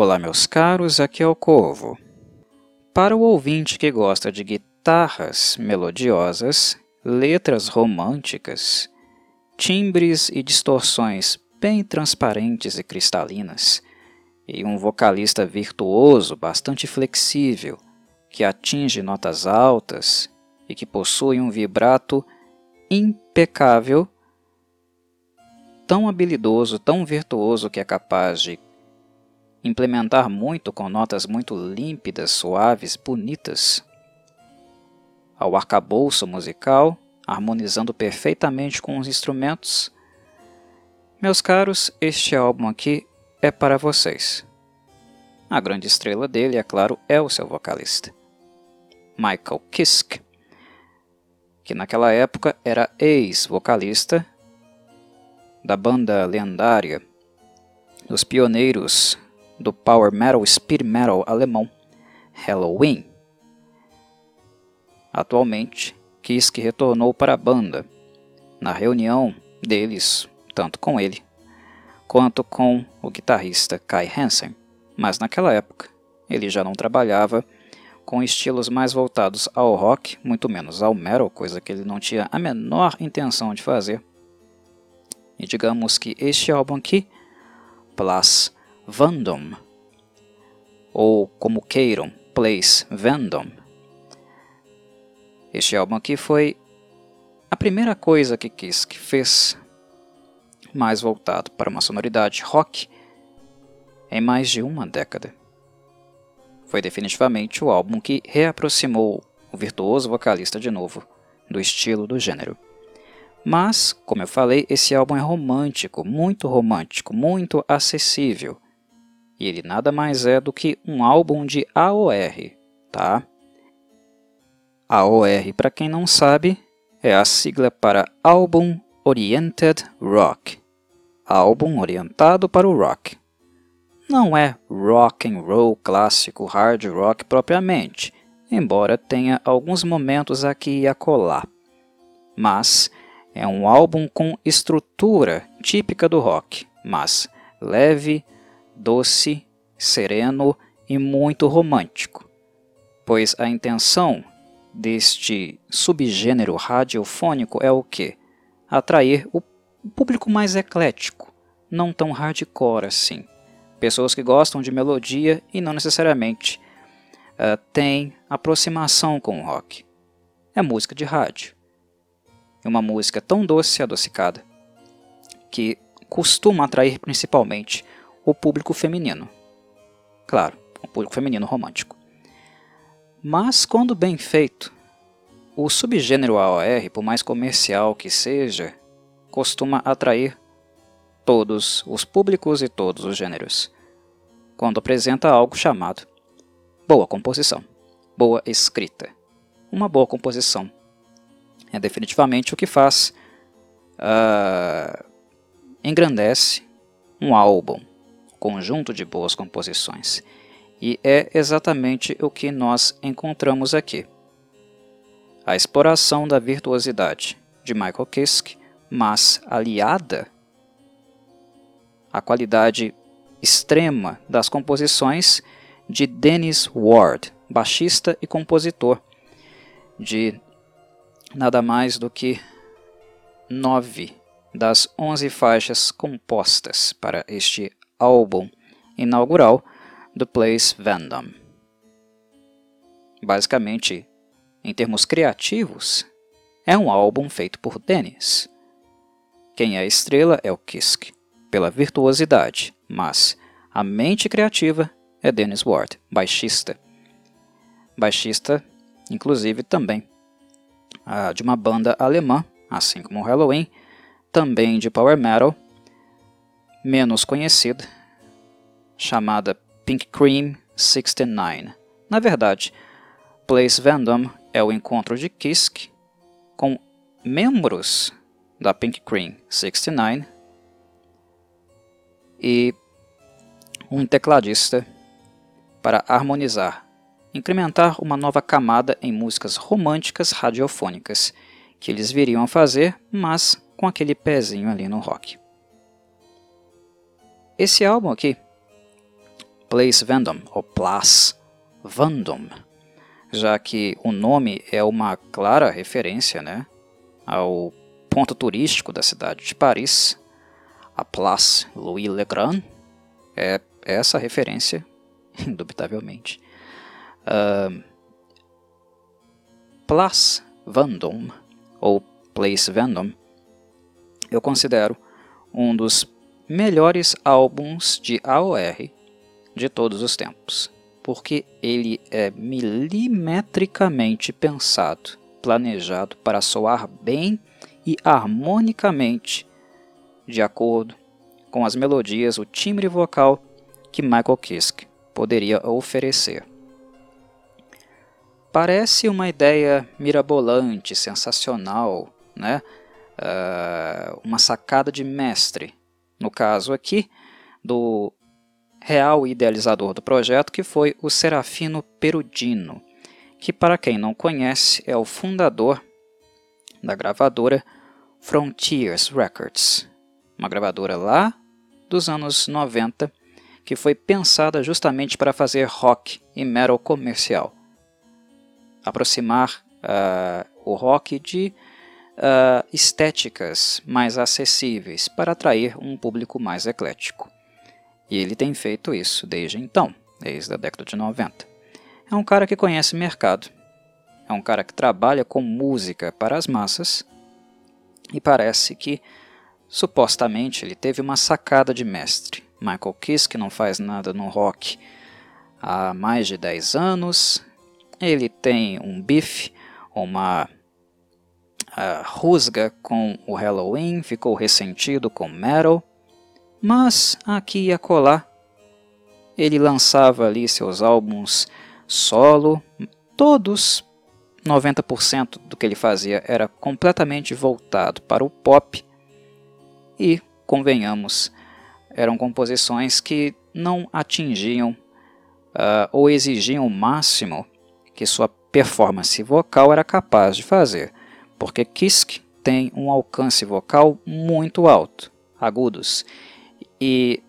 Olá, meus caros, aqui é o Corvo. Para o ouvinte que gosta de guitarras melodiosas, letras românticas, timbres e distorções bem transparentes e cristalinas, e um vocalista virtuoso bastante flexível, que atinge notas altas e que possui um vibrato impecável, tão habilidoso, tão virtuoso que é capaz de implementar muito com notas muito límpidas, suaves, bonitas, ao arcabouço musical, harmonizando perfeitamente com os instrumentos. Meus caros, este álbum aqui é para vocês. A grande estrela dele, é claro, é o seu vocalista, Michael Kiske, que naquela época era ex-vocalista da banda lendária, dos pioneiros do power metal speed metal alemão Halloween. Atualmente, Kiske retornou para a banda. Na reunião deles, tanto com ele quanto com o guitarrista Kai Hansen, mas naquela época ele já não trabalhava com estilos mais voltados ao rock, muito menos ao metal, coisa que ele não tinha a menor intenção de fazer. E digamos que este álbum aqui, Plus Vandom, ou como queiram, Place Vandom, este álbum aqui foi a primeira coisa que Kiss fez mais voltado para uma sonoridade rock em mais de uma década. Foi definitivamente o álbum que reaproximou o virtuoso vocalista de novo do estilo do gênero. Mas, como eu falei, esse álbum é romântico, muito romântico, muito acessível. E ele nada mais é do que um álbum de AOR, tá? AOR, para quem não sabe, é a sigla para Album Oriented Rock. Álbum orientado para o rock. Não é rock and roll clássico hard rock propriamente, embora tenha alguns momentos aqui e acolá. Mas é um álbum com estrutura típica do rock, mas leve, doce, sereno e muito romântico, pois a intenção deste subgênero radiofônico é o que? Atrair o público mais eclético, não tão hardcore assim. Pessoas que gostam de melodia e não necessariamente uh, têm aproximação com o rock. É música de rádio. É uma música tão doce e adocicada que costuma atrair principalmente o público feminino. Claro, o público feminino romântico. Mas, quando bem feito, o subgênero AOR, por mais comercial que seja, costuma atrair todos os públicos e todos os gêneros, quando apresenta algo chamado boa composição, boa escrita. Uma boa composição é definitivamente o que faz, uh, engrandece um álbum, conjunto de boas composições. E é exatamente o que nós encontramos aqui. A exploração da virtuosidade de Michael Kiske, mas aliada a qualidade extrema das composições de Dennis Ward, baixista e compositor de nada mais do que nove das onze faixas compostas para este álbum inaugural do Place Vandom. Basicamente, em termos criativos, é um álbum feito por Dennis. Quem é a estrela é o Kiske pela virtuosidade, mas a mente criativa é Dennis Ward, baixista. Baixista, inclusive, também uh, de uma banda alemã, assim como Halloween, também de power metal, menos conhecida, chamada Pink Cream 69. Na verdade, Place Vandom é o encontro de Kisk com membros da Pink Cream 69 e um tecladista para harmonizar, incrementar uma nova camada em músicas românticas radiofônicas que eles viriam a fazer, mas com aquele pezinho ali no rock. Esse álbum aqui, Place Vendôme, ou Place Vendôme, já que o nome é uma clara referência né, ao ponto turístico da cidade de Paris, a Place Louis Le Grand, é essa referência, indubitavelmente. Uh, Place Vendôme, ou Place Vendôme, eu considero um dos melhores álbuns de AOR de todos os tempos, porque ele é milimetricamente pensado, planejado para soar bem e harmonicamente de acordo com as melodias, o timbre vocal que Michael Kiske poderia oferecer. Parece uma ideia mirabolante, sensacional, né? Uh, uma sacada de mestre, no caso aqui, do real idealizador do projeto, que foi o Serafino Perudino, que, para quem não conhece, é o fundador da gravadora Frontiers Records, uma gravadora lá dos anos 90 que foi pensada justamente para fazer rock e metal comercial, aproximar uh, o rock de uh, estéticas mais acessíveis para atrair um público mais eclético. E ele tem feito isso desde então, desde a década de 90. É um cara que conhece mercado, é um cara que trabalha com música para as massas e parece que supostamente ele teve uma sacada de mestre. Michael Kiss, que não faz nada no rock há mais de 10 anos, ele tem um bife, uma rusga com o Halloween, ficou ressentido com metal, mas aqui e acolá ele lançava ali seus álbuns solo, todos 90% do que ele fazia era completamente voltado para o pop e, convenhamos, eram composições que não atingiam uh, ou exigiam o máximo que sua performance vocal era capaz de fazer, porque Kisk tem um alcance vocal muito alto, agudos, e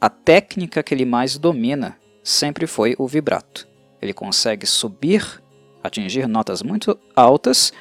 a técnica que ele mais domina sempre foi o vibrato. Ele consegue subir, atingir notas muito altas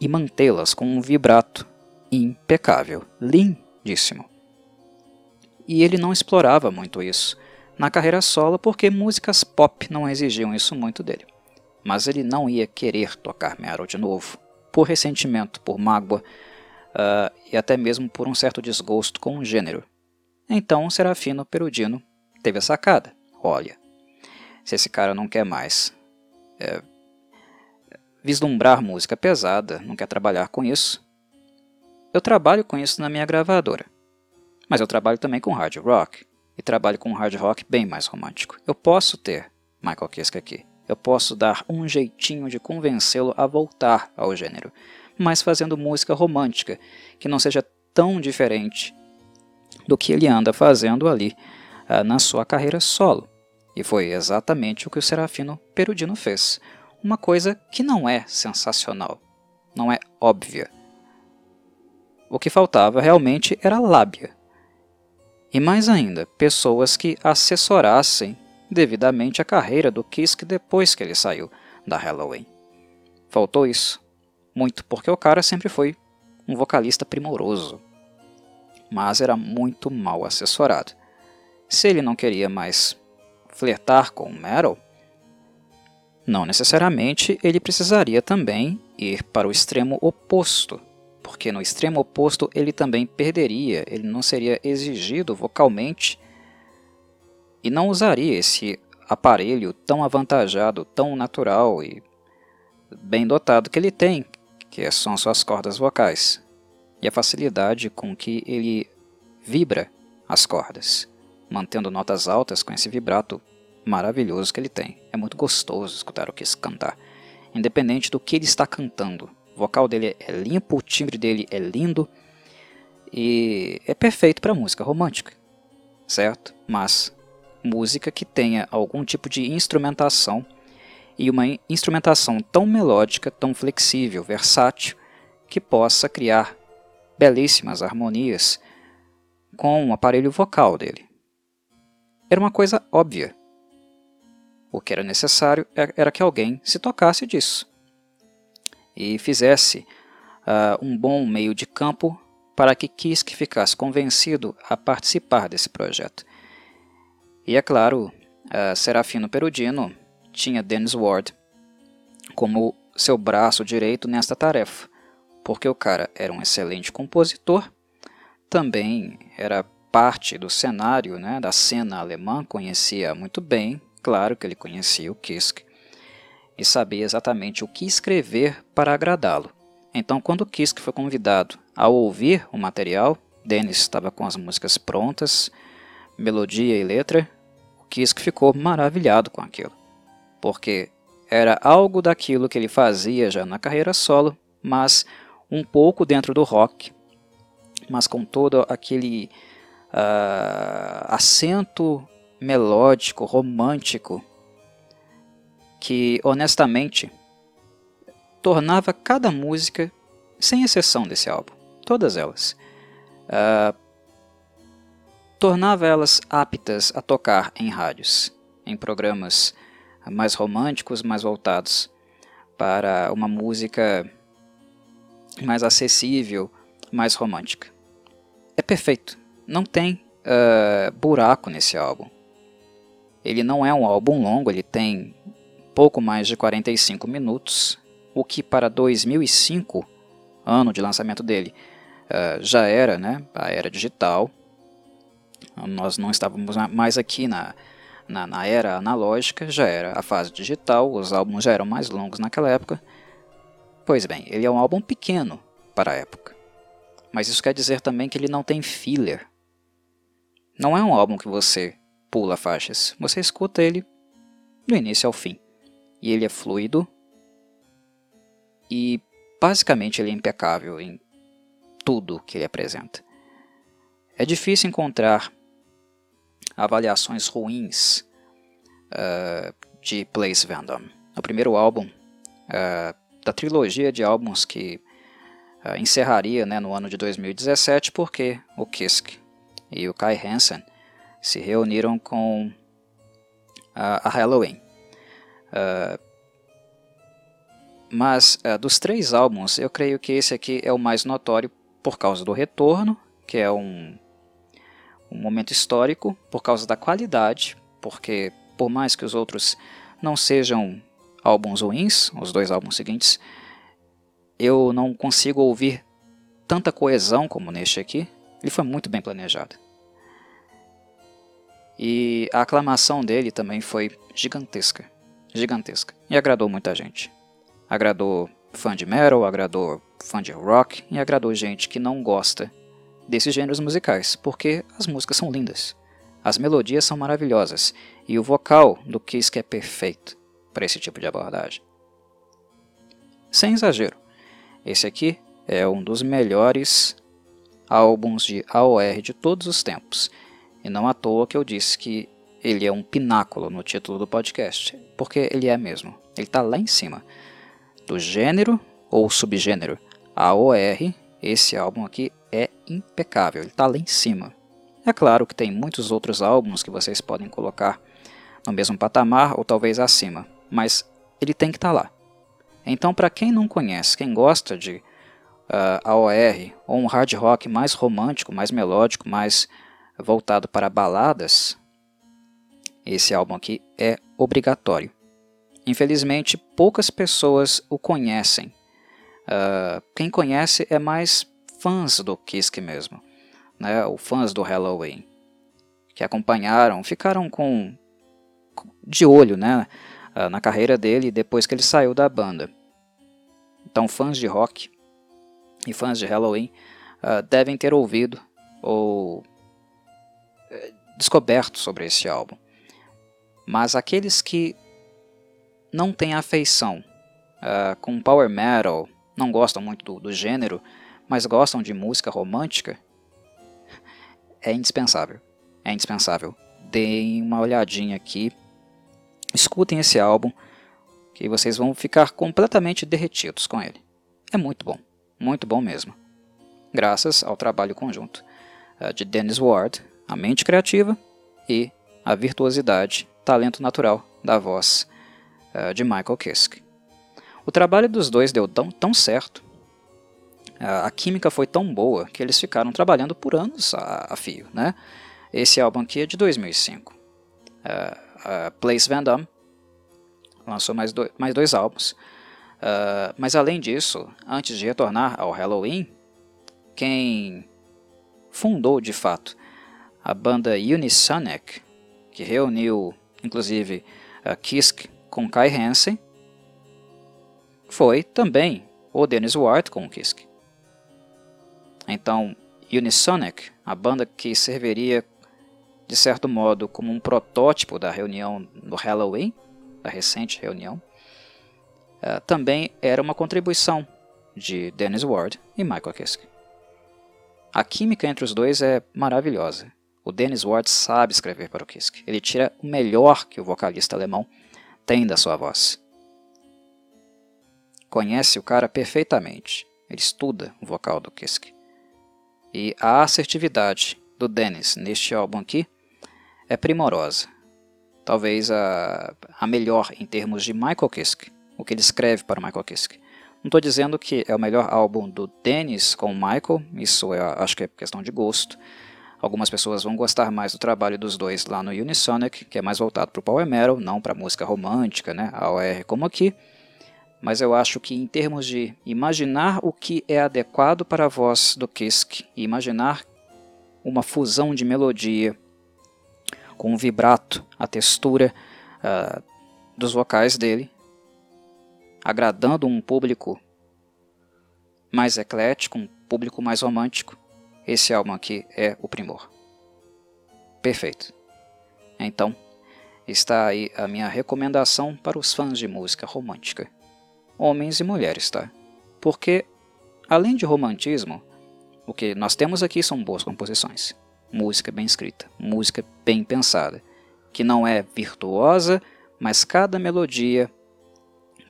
e mantê-las com um vibrato impecável, lindíssimo. E ele não explorava muito isso na carreira solo porque músicas pop não exigiam isso muito dele. Mas ele não ia querer tocar Meryl de novo, por ressentimento, por mágoa uh, e até mesmo por um certo desgosto com o gênero. Então Serafino Perudino teve a sacada. Olha, se esse cara não quer mais é, vislumbrar música pesada, não quer trabalhar com isso, eu trabalho com isso na minha gravadora. Mas eu trabalho também com hard rock, e trabalho com hard rock bem mais romântico. Eu posso ter Michael Kiske aqui. Eu posso dar um jeitinho de convencê-lo a voltar ao gênero, mas fazendo música romântica, que não seja tão diferente do que ele anda fazendo ali uh, na sua carreira solo. E foi exatamente o que o Serafino Perudino fez. Uma coisa que não é sensacional, não é óbvia. O que faltava realmente era lábia. E mais ainda, pessoas que assessorassem devidamente a carreira do Kiske depois que ele saiu da Halloween. Faltou isso. Muito, porque o cara sempre foi um vocalista primoroso mas era muito mal assessorado. Se ele não queria mais flertar com o metal, não necessariamente ele precisaria também ir para o extremo oposto, porque no extremo oposto ele também perderia, ele não seria exigido vocalmente e não usaria esse aparelho tão avantajado, tão natural e bem dotado que ele tem, que são suas cordas vocais e a facilidade com que ele vibra as cordas, mantendo notas altas com esse vibrato maravilhoso que ele tem. É muito gostoso escutar o Kiss cantar, independente do que ele está cantando. O vocal dele é limpo, o timbre dele é lindo e é perfeito para música romântica, certo? Mas música que tenha algum tipo de instrumentação e uma instrumentação tão melódica, tão flexível, versátil, que possa criar belíssimas harmonias com o aparelho vocal dele. Era uma coisa óbvia, O que era necessário é, era que alguém se tocasse disso e fizesse uh, um bom meio de campo para que Kiske ficasse convencido a participar desse projeto. E é claro, Serafino Perudino tinha Dennis Ward como seu braço direito nesta tarefa, porque o cara era um excelente compositor, também era parte do cenário, né, da cena alemã, conhecia muito bem, claro que ele conhecia o Kiske, e sabia exatamente o que escrever para agradá-lo. Então, quando Kiske foi convidado a ouvir o material, Dennis estava com as músicas prontas, melodia e letra, o Kiske ficou maravilhado com aquilo, porque era algo daquilo que ele fazia já na carreira solo, mas um pouco dentro do rock, mas com todo aquele uh, acento melódico, romântico, que honestamente tornava cada música, sem exceção desse álbum, todas elas, uh, tornava elas aptas a tocar em rádios, em programas mais românticos, mais voltados para uma música mais acessível, mais romântica. É perfeito, não tem uh, buraco nesse álbum. Ele não é um álbum longo, ele tem pouco mais de 45 minutos, o que para 2005, ano de lançamento dele, uh, já era né, a era digital. Nós não estávamos mais aqui na, na, na, era analógica, já era a fase digital, os álbuns já eram mais longos naquela época. Pois bem, ele é um álbum pequeno para a época. Mas isso quer dizer também que ele não tem filler. Não é um álbum que você pula faixas, você escuta ele do início ao fim. E ele é fluido, e basicamente ele é impecável em tudo que ele apresenta. É difícil encontrar avaliações ruins uh, de Place Vandom. O primeiro álbum uh, da trilogia de álbuns que uh, encerraria né, no ano de 2017, porque o Kisk e o Kai Hansen se reuniram com a Halloween. Mas dos três álbuns, eu creio que esse aqui é o mais notório por causa do retorno, que é um, um momento histórico, por causa da qualidade, porque por mais que os outros não sejam álbuns ruins, os dois álbuns seguintes, eu não consigo ouvir tanta coesão como neste aqui. Ele foi muito bem planejado. E a aclamação dele também foi gigantesca, gigantesca, e agradou muita gente. Agradou fã de metal, agradou fã de rock e agradou gente que não gosta desses gêneros musicais, porque as músicas são lindas, as melodias são maravilhosas e o vocal do Kiss é perfeito para esse tipo de abordagem. Sem exagero, esse aqui é um dos melhores álbuns de AOR de todos os tempos, e não à toa que eu disse que ele é um pináculo no título do podcast, porque ele é mesmo, ele está lá em cima do gênero ou subgênero AOR, esse álbum aqui é impecável, ele está lá em cima. É claro que tem muitos outros álbuns que vocês podem colocar no mesmo patamar ou talvez acima, mas ele tem que estar tá lá. Então, para quem não conhece, quem gosta de uh, AOR ou um hard rock mais romântico, mais melódico, mais voltado para baladas, esse álbum aqui é obrigatório. Infelizmente, poucas pessoas o conhecem. Uh, quem conhece é mais fãs do Kiske mesmo, né? ou fãs do Halloween, que acompanharam, ficaram com de olho né? Uh, na carreira dele depois que ele saiu da banda. Então, fãs de rock e fãs de Halloween uh, devem ter ouvido ou uh, descoberto sobre esse álbum. Mas aqueles que não têm afeição uh, com power metal, não gostam muito do, do gênero, mas gostam de música romântica, é indispensável. É indispensável. Deem uma olhadinha aqui, escutem esse álbum, que vocês vão ficar completamente derretidos com ele. É muito bom, muito bom mesmo. Graças ao trabalho conjunto uh, de Dennis Ward, a mente criativa e a virtuosidade, talento natural da voz uh, de Michael Kiske. O trabalho dos dois deu tão, tão certo, a química foi tão boa que eles ficaram trabalhando por anos a, a fio. Né? Esse álbum aqui é de 2005. Uh, Place Van lançou mais, do, mais dois álbuns. Uh, mas além disso, antes de retornar ao Halloween, quem fundou de fato a banda Unisonic, que reuniu inclusive a Kisk com Kai Hansen, foi também o Dennis Ward com o Kisk. Então, Unisonic, a banda que serviria de certo modo como um protótipo da reunião no Halloween, da recente reunião, uh, também era uma contribuição de Dennis Ward e Michael Kiske. A química entre os dois é maravilhosa. O Dennis Ward sabe escrever para o Kiske. Ele tira o melhor que o vocalista alemão tem da sua voz. Conhece o cara perfeitamente. Ele estuda o vocal do Kiske. E a assertividade do Dennis neste álbum aqui é primorosa. Talvez a, a melhor em termos de Michael Kiske, o que ele escreve para Michael Kiske. Não estou dizendo que é o melhor álbum do Dennis com o Michael, isso é, acho que é questão de gosto. Algumas pessoas vão gostar mais do trabalho dos dois lá no Unisonic, que é mais voltado para o power metal, não para música romântica, né, AOR como aqui. Mas eu acho que em termos de imaginar o que é adequado para a voz do Kiske e imaginar uma fusão de melodia com o vibrato, a textura uh, dos vocais dele, agradando um público mais eclético, um público mais romântico. Esse álbum aqui é o primor. Perfeito. Então, está aí a minha recomendação para os fãs de música romântica. Homens e mulheres, tá? Porque, além de romantismo, o que nós temos aqui são boas composições música bem escrita, música bem pensada, que não é virtuosa, mas cada melodia,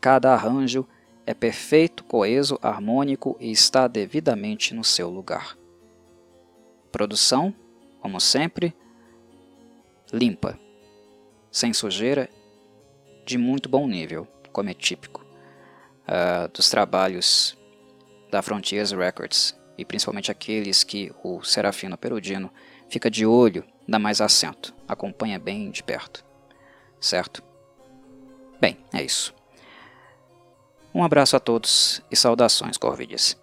cada arranjo é perfeito, coeso, harmônico e está devidamente no seu lugar. Produção, como sempre, limpa, sem sujeira, de muito bom nível, como é típico uh, dos trabalhos da Frontiers Records e principalmente aqueles que o Serafino Perudino fica de olho, dá mais acento, acompanha bem de perto. Certo? Bem, é isso. Um abraço a todos e saudações, Corvides.